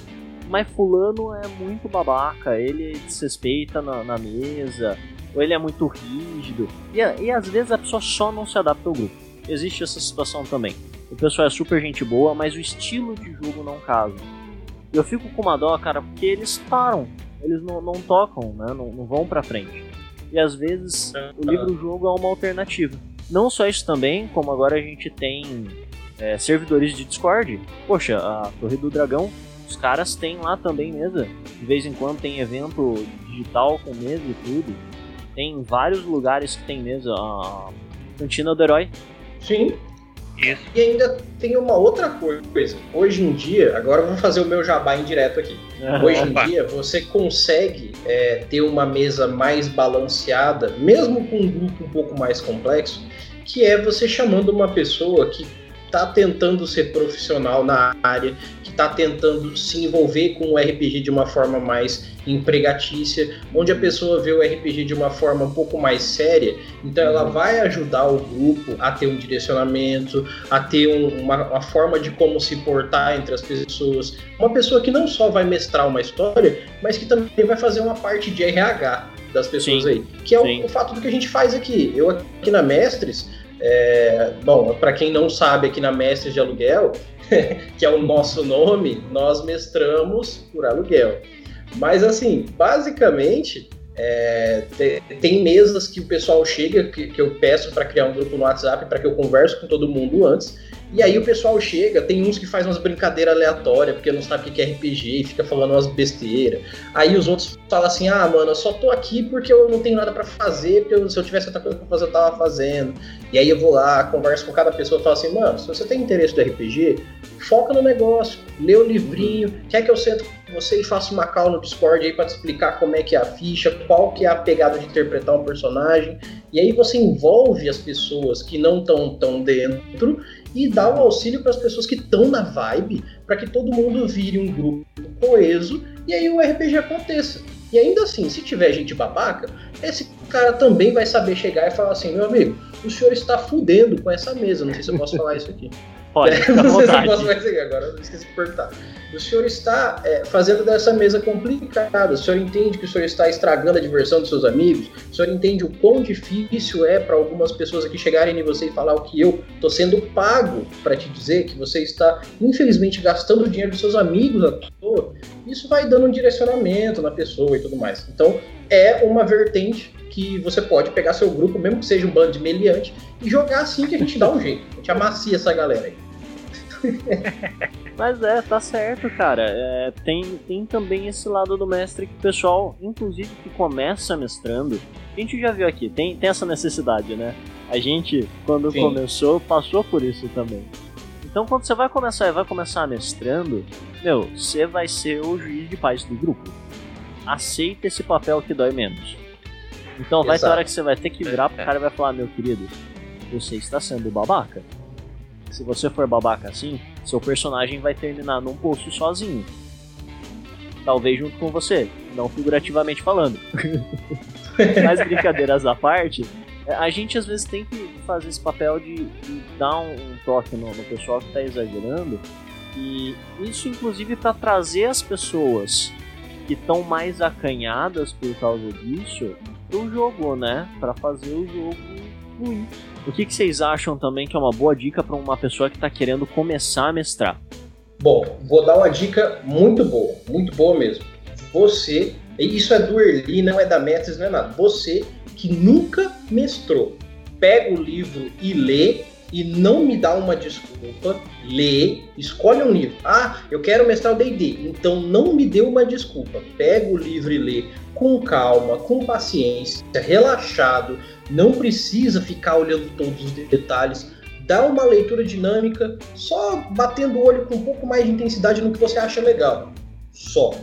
mas fulano é muito babaca, ele desrespeita na, na mesa, ou ele é muito rígido. E, e às vezes a pessoa só não se adapta ao grupo. Existe essa situação também. O pessoal é super gente boa, mas o estilo de jogo não casa. Eu fico com uma dó, cara, porque eles param. Eles não, não tocam, né? Não, não vão pra frente. E às vezes o livro-jogo é uma alternativa. Não só isso também, como agora a gente tem é, servidores de Discord. Poxa, a Torre do Dragão os caras têm lá também mesa. De vez em quando tem evento digital com mesa e tudo. Tem vários lugares que tem mesa. A Cantina do Herói. Sim. Isso. E ainda tem uma outra coisa. Hoje em dia, agora eu vou fazer o meu jabá indireto aqui. Hoje em dia, você consegue é, ter uma mesa mais balanceada, mesmo com um grupo um pouco mais complexo, que é você chamando uma pessoa que está tentando ser profissional na área, está tentando se envolver com o RPG de uma forma mais empregatícia, onde a pessoa vê o RPG de uma forma um pouco mais séria, então ela vai ajudar o grupo a ter um direcionamento, a ter um, uma, uma, forma de como se portar entre as pessoas. Uma pessoa que não só vai mestrar uma história, mas que também vai fazer uma parte de RH das pessoas sim, aí, que é o, o fato do que a gente faz aqui. Eu aqui na Mestres, é, bom, para quem não sabe, aqui na Mestres de Aluguel, que é o nosso nome, nós mestramos por aluguel. Mas, assim, basicamente, é, tem, mesas que o pessoal chega, que, que eu peço para criar um grupo no WhatsApp, para que eu converse com todo mundo antes. E aí o pessoal chega, tem uns que faz umas brincadeiras aleatórias, porque não sabe o que é RPG e fica falando umas besteiras. Aí os outros falam assim: ah, mano, eu só tô aqui porque eu não tenho nada para fazer, porque se eu tivesse outra coisa pra fazer, eu tava fazendo. E aí eu vou lá, converso com cada pessoa e falo assim: mano, se você tem interesse do RPG, foca no negócio, lê o livrinho, quer que eu sento com você e faça uma call no Discord aí para te explicar como é que é a ficha, qual que é a pegada de interpretar um personagem. E aí você envolve as pessoas que não estão tão dentro e o um auxílio para as pessoas que estão na vibe, para que todo mundo vire um grupo coeso e aí o RPG aconteça. E ainda assim, se tiver gente babaca, esse cara também vai saber chegar e falar assim: meu amigo, o senhor está fudendo com essa mesa. Não sei se eu posso falar isso aqui. Pode, à não sei se eu posso mais seguir agora, eu esqueci de perguntar. O senhor está é, fazendo dessa mesa complicada. O senhor entende que o senhor está estragando a diversão dos seus amigos? O senhor entende o quão difícil é para algumas pessoas aqui chegarem em você e falar o que eu estou sendo pago para te dizer que você está, infelizmente, gastando o dinheiro dos seus amigos à toa? Isso vai dando um direcionamento na pessoa e tudo mais. Então, é uma vertente que você pode pegar seu grupo, mesmo que seja um bando de meliante, e jogar assim que a gente dá um jeito. A gente amacia essa galera aí. Mas é, tá certo, cara. É, tem, tem também esse lado do mestre que o pessoal, inclusive que começa mestrando, a gente já viu aqui, tem, tem essa necessidade, né? A gente, quando Sim. começou, passou por isso também. Então, quando você vai começar e vai começar mestrando, meu, você vai ser o juiz de paz do grupo. Aceita esse papel que dói menos. Então, vai ter Exato. hora que você vai ter que virar pro cara e vai falar: Meu querido, você está sendo babaca. Se você for babaca assim, seu personagem vai terminar num poço sozinho. Talvez junto com você, não figurativamente falando. Mas brincadeiras à parte, é, a gente às vezes tem que fazer esse papel de, de dar um, um toque no, no pessoal que está exagerando. E isso, inclusive, para trazer as pessoas que estão mais acanhadas por causa disso pro jogo, né? Para fazer o jogo fluir. O que, que vocês acham também que é uma boa dica para uma pessoa que está querendo começar a mestrar? Bom, vou dar uma dica muito boa, muito boa mesmo. Você, isso é do Erli, não é da Mestres, não é nada. Você que nunca mestrou, pega o livro e lê e não me dá uma desculpa, lê, escolhe um livro. Ah, eu quero mestrar o D&D, então não me dê uma desculpa. Pega o livro e lê com calma, com paciência, relaxado, não precisa ficar olhando todos os detalhes. Dá uma leitura dinâmica, só batendo o olho com um pouco mais de intensidade no que você acha legal. Só.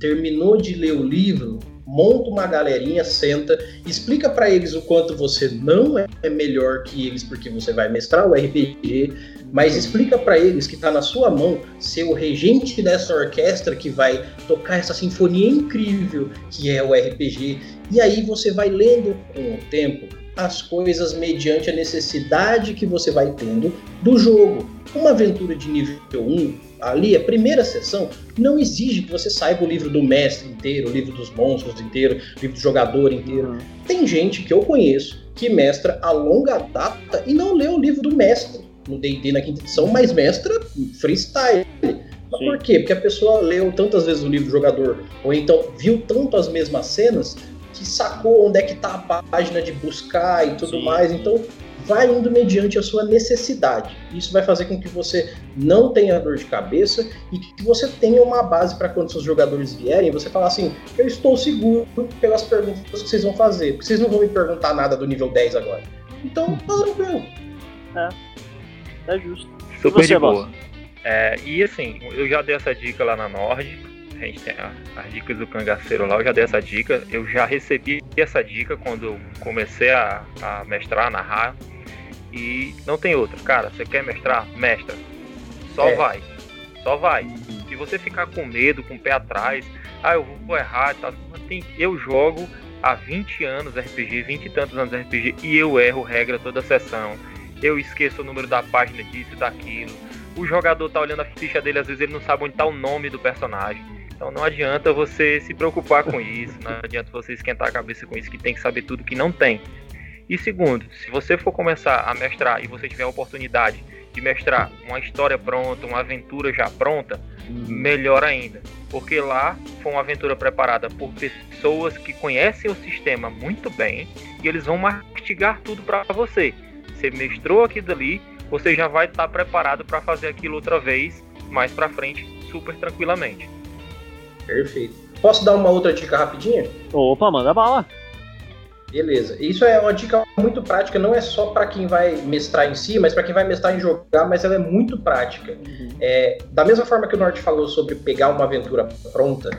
Terminou de ler o livro, monta uma galerinha, senta, explica para eles o quanto você não é melhor que eles porque você vai mestrar o RPG, mas explica para eles que está na sua mão ser o regente dessa orquestra que vai tocar essa sinfonia incrível que é o RPG. E aí você vai lendo com o tempo as coisas mediante a necessidade que você vai tendo do jogo. Uma aventura de nível 1, ali, a primeira sessão, não exige que você saiba o livro do mestre inteiro, o livro dos monstros inteiro, o livro do jogador inteiro. Tem gente que eu conheço que mestra a longa data e não lê o livro do mestre no D&D na quinta edição, mas mestra freestyle. Mas por quê? Porque a pessoa leu tantas vezes o livro do jogador, ou então viu tanto as mesmas cenas, que sacou onde é que tá a página de buscar e tudo Sim. mais. Então, vai indo mediante a sua necessidade. Isso vai fazer com que você não tenha dor de cabeça e que você tenha uma base para quando seus jogadores vierem, você falar assim: eu estou seguro pelas perguntas que vocês vão fazer, porque vocês não vão me perguntar nada do nível 10 agora. Então, tá tranquilo. É justo. Super você, de boa. É, e assim, eu já dei essa dica lá na Nord. A gente tem a- as dicas do cangaceiro lá, eu já dei essa dica. Eu já recebi essa dica quando eu comecei a, a mestrar, a narrar. E não tem outra. Cara, você quer mestrar? Mestra. Só É. vai. Só vai. Se você ficar com medo, com o pé atrás, ah, eu vou errar e tal. Eu jogo há 20 anos RPG, 20 e tantos anos RPG, e eu erro regra toda sessão. Eu esqueço o número da página disso e daquilo. O jogador tá olhando a ficha dele, às vezes ele não sabe onde tá o nome do personagem. Então não adianta você se preocupar com isso, não adianta você esquentar a cabeça com isso, que tem que saber tudo que não tem. E segundo, se você for começar a mestrar e você tiver a oportunidade de mestrar uma história pronta, uma aventura já pronta, melhor ainda. Porque lá foi uma aventura preparada por pessoas que conhecem o sistema muito bem e eles vão mastigar tudo para você. Você mestrou aquilo dali, você já vai estar preparado para fazer aquilo outra vez, mais para frente, super tranquilamente. Perfeito. Posso dar uma outra dica rapidinha? Opa, manda bala. Beleza. Isso é uma dica muito prática, não é só para quem vai mestrar em si, mas para quem vai mestrar em jogar, mas ela é muito prática. É, da mesma forma que o Norte falou sobre pegar uma aventura pronta,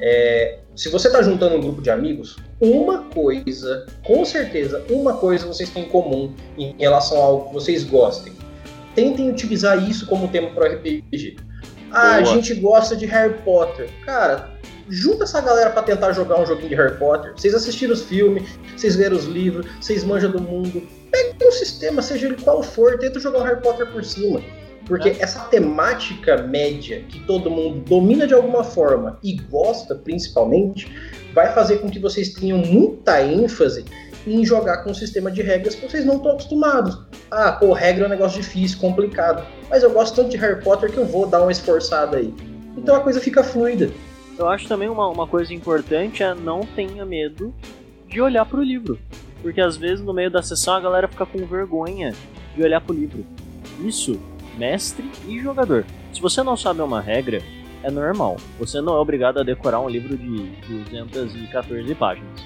é, se você está juntando um grupo de amigos, uma coisa, com certeza, uma coisa vocês têm em comum em relação a algo que vocês gostem. Tentem utilizar isso como tema para o RPG. Ah, a Boa. gente gosta de Harry Potter. Cara, junta essa galera para tentar jogar um joguinho de Harry Potter. Vocês assistiram os filmes, vocês leram os livros, vocês manjam do mundo. Pega um sistema, seja ele qual for, tenta jogar um Harry Potter por cima. Porque essa temática média que todo mundo domina de alguma forma e gosta principalmente, vai fazer com que vocês tenham muita ênfase em jogar com um sistema de regras que vocês não estão acostumados. Ah, pô, regra é um negócio difícil, complicado. Mas eu gosto tanto de Harry Potter que eu vou dar uma esforçada aí. Então a coisa fica fluida. Eu acho também uma, uma coisa importante é não tenha medo de olhar pro livro. Porque às vezes no meio da sessão a galera fica com vergonha de olhar pro livro. Isso, mestre e jogador. Se você não sabe uma regra, é normal. Você não é obrigado a decorar um livro de 214 páginas.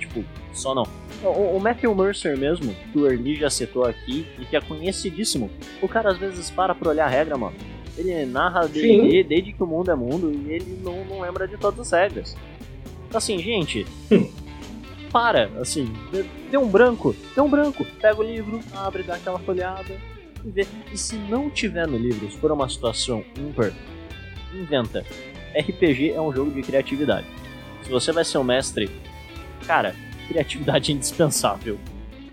Tipo, só não. O, o Matthew Mercer mesmo, que o Erli já citou aqui, e que é conhecidíssimo, o cara às vezes para pra olhar a regra, mano. Ele narra D&D desde que o mundo é mundo e ele não, não lembra de todas as regras. Assim, gente, para, assim, dê um branco, dê um branco, pega o livro, abre, dá aquela folhada e vê. E se não tiver no livro, se for uma situação ímpar, inventa. RPG é um jogo de criatividade. Se você vai ser um mestre, cara, criatividade indispensável.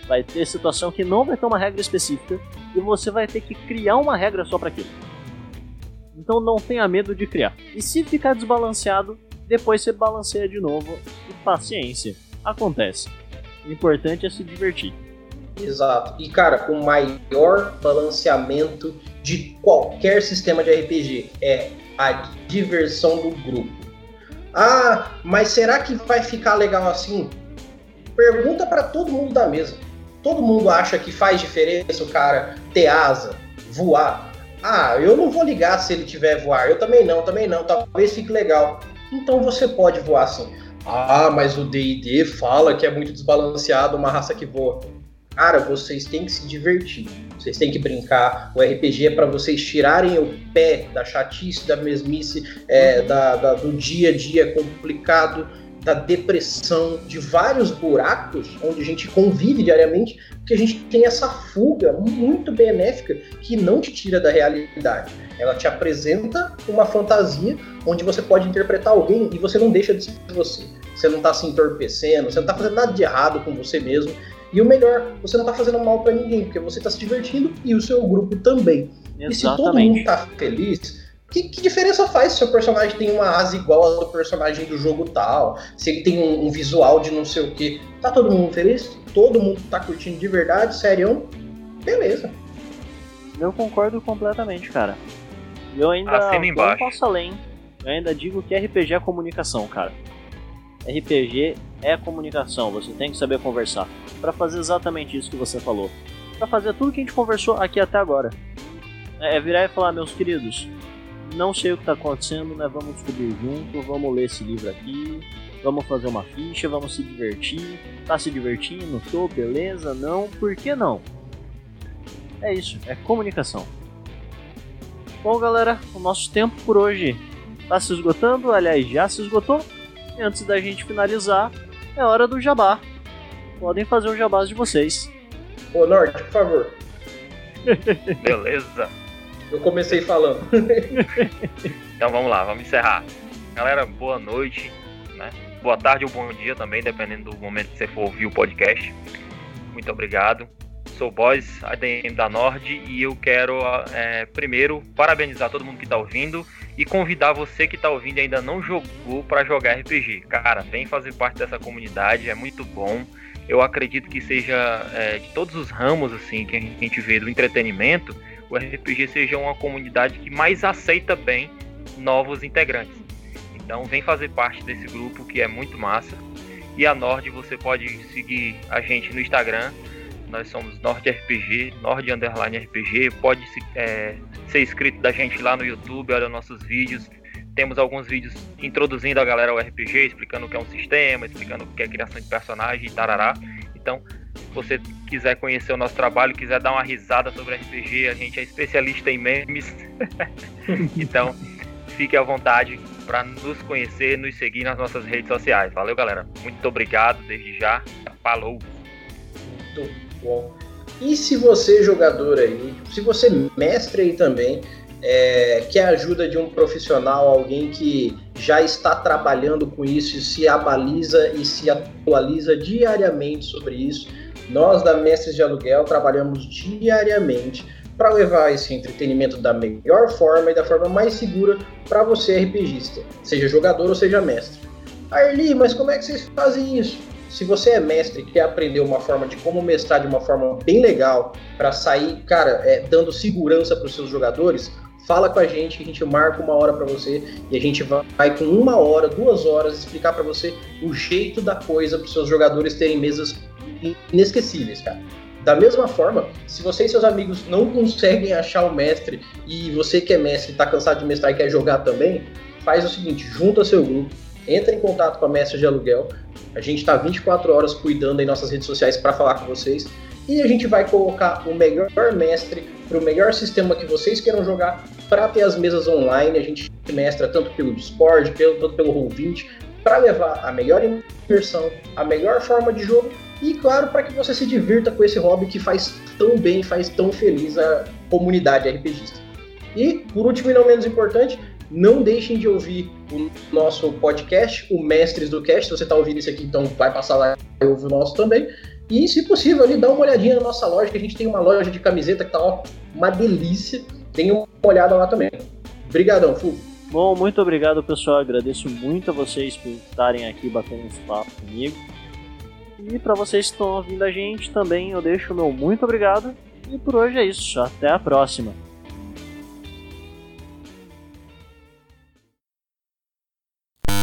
Vai ter situação que não vai ter uma regra específica e você vai ter que criar uma regra só para aquilo. Então não tenha medo de criar. E se ficar desbalanceado, depois você balanceia de novo e paciência. Acontece. O importante é se divertir. Exato. E cara, o maior balanceamento de qualquer sistema de RPG é a diversão do grupo. Ah, mas será que vai ficar legal assim? Pergunta para todo mundo da mesa. Todo mundo acha que faz diferença o cara ter asa, voar. Ah, eu não vou ligar se ele tiver voar. Eu também não, também não. Talvez fique legal. Então você pode voar sim. Ah, mas o D&D fala que é muito desbalanceado uma raça que voa. Cara, vocês têm que se divertir. Vocês têm que brincar. O RPG é para vocês tirarem o pé da chatice, da mesmice, é, da, da, do dia a dia complicado, da depressão, de vários buracos onde a gente convive diariamente, porque a gente tem essa fuga muito benéfica que não te tira da realidade. Ela te apresenta uma fantasia onde você pode interpretar alguém e você não deixa de ser você. Você não está se entorpecendo, você não está fazendo nada de errado com você mesmo. E o melhor, você não está fazendo mal para ninguém, porque você está se divertindo e o seu grupo também. Exatamente. E se todo mundo está feliz, que, que, diferença faz se o seu personagem tem uma asa igual ao do personagem do jogo tal? Se ele tem um, um, visual de não sei o que? Tá todo mundo feliz? Todo mundo tá curtindo de verdade? Sério? Beleza. Eu concordo completamente, cara. Eu ainda não posso além. Eu ainda digo que RPG é comunicação, cara. RPG é comunicação. Você tem que saber conversar para fazer exatamente isso que você falou. Para fazer tudo que a gente conversou aqui até agora. É virar e falar, meus queridos, não sei o que está acontecendo, né? Vamos descobrir junto, vamos ler esse livro aqui, vamos fazer uma ficha, vamos se divertir. Tá se divertindo? Tô, beleza? Não? Por que não? É isso, é comunicação. Bom, galera, o nosso tempo por hoje está se esgotando, aliás, já se esgotou. E antes da gente finalizar, é hora do jabá. Podem fazer o jabá de vocês. Ô, Norte, por favor. Beleza. Eu comecei falando. então vamos lá, vamos encerrar. Galera, boa noite, né? Boa tarde ou bom dia também, dependendo do momento que você for ouvir o podcast. Muito obrigado. Sou o Boys, ADM da Nord, e eu quero é, primeiro parabenizar todo mundo que está ouvindo e convidar você que está ouvindo e ainda não jogou para jogar RPG. Cara, vem fazer parte dessa comunidade, é muito bom. Eu acredito que seja é, de todos os ramos assim que a gente vê do entretenimento o RPG seja uma comunidade que mais aceita bem novos integrantes. Então vem fazer parte desse grupo que é muito massa. E a Nord você pode seguir a gente no Instagram. Nós somos Nord RPG, Nord Underline RPG. Pode é, ser inscrito da gente lá no YouTube, olha nossos vídeos. Temos alguns vídeos introduzindo a galera ao RPG, explicando o que é um sistema, explicando o que é criação de personagem e tarará. Então, se você quiser conhecer o nosso trabalho, quiser dar uma risada sobre RPG, a gente é especialista em memes. então, fique à vontade para nos conhecer, nos seguir nas nossas redes sociais. Valeu, galera. Muito obrigado desde já. Falou. Muito bom. E se você, jogador aí, se você, mestre aí também, é, quer ajuda de um profissional, alguém que já está trabalhando com isso e se abaliza e se atualiza diariamente sobre isso, nós da Mestres de Aluguel trabalhamos diariamente para levar esse entretenimento da melhor forma e da forma mais segura para você RPGista, seja jogador ou seja mestre. Arli, mas como é que vocês fazem isso? Se você é mestre e quer aprender uma forma de como mestrar de uma forma bem legal para sair, cara, é, dando segurança para os seus jogadores, fala com a gente que a gente marca uma hora para você e a gente vai com uma hora, duas horas explicar para você o jeito da coisa para os seus jogadores terem mesas inesquecíveis, cara. Da mesma forma, se você e seus amigos não conseguem achar o mestre e você que é mestre está cansado de mestrar e quer jogar também, faz o seguinte, junta seu grupo, entra em contato com a Mestre de Aluguel. A gente está 24 horas cuidando em nossas redes sociais para falar com vocês e a gente vai colocar o melhor mestre para o melhor sistema que vocês queiram jogar para ter as mesas online. A gente mestra tanto pelo Discord, pelo, tanto pelo Roll20, para levar a melhor imersão, a melhor forma de jogo e, claro, para que você se divirta com esse hobby que faz tão bem, faz tão feliz a comunidade RPGista. E, por último e não menos importante, não deixem de ouvir o nosso podcast, o Mestres do Cast. Se você está ouvindo isso aqui, então vai passar lá e ouve o nosso também. E, se possível, ali, dá uma olhadinha na nossa loja, que a gente tem uma loja de camiseta que tá ó, uma delícia. Tem uma olhada lá também. Obrigadão, Fu. Bom, muito obrigado, pessoal. Agradeço muito a vocês por estarem aqui batendo esse papo comigo. E para vocês que estão ouvindo a gente também, eu deixo o meu muito obrigado. E por hoje é isso. Até a próxima.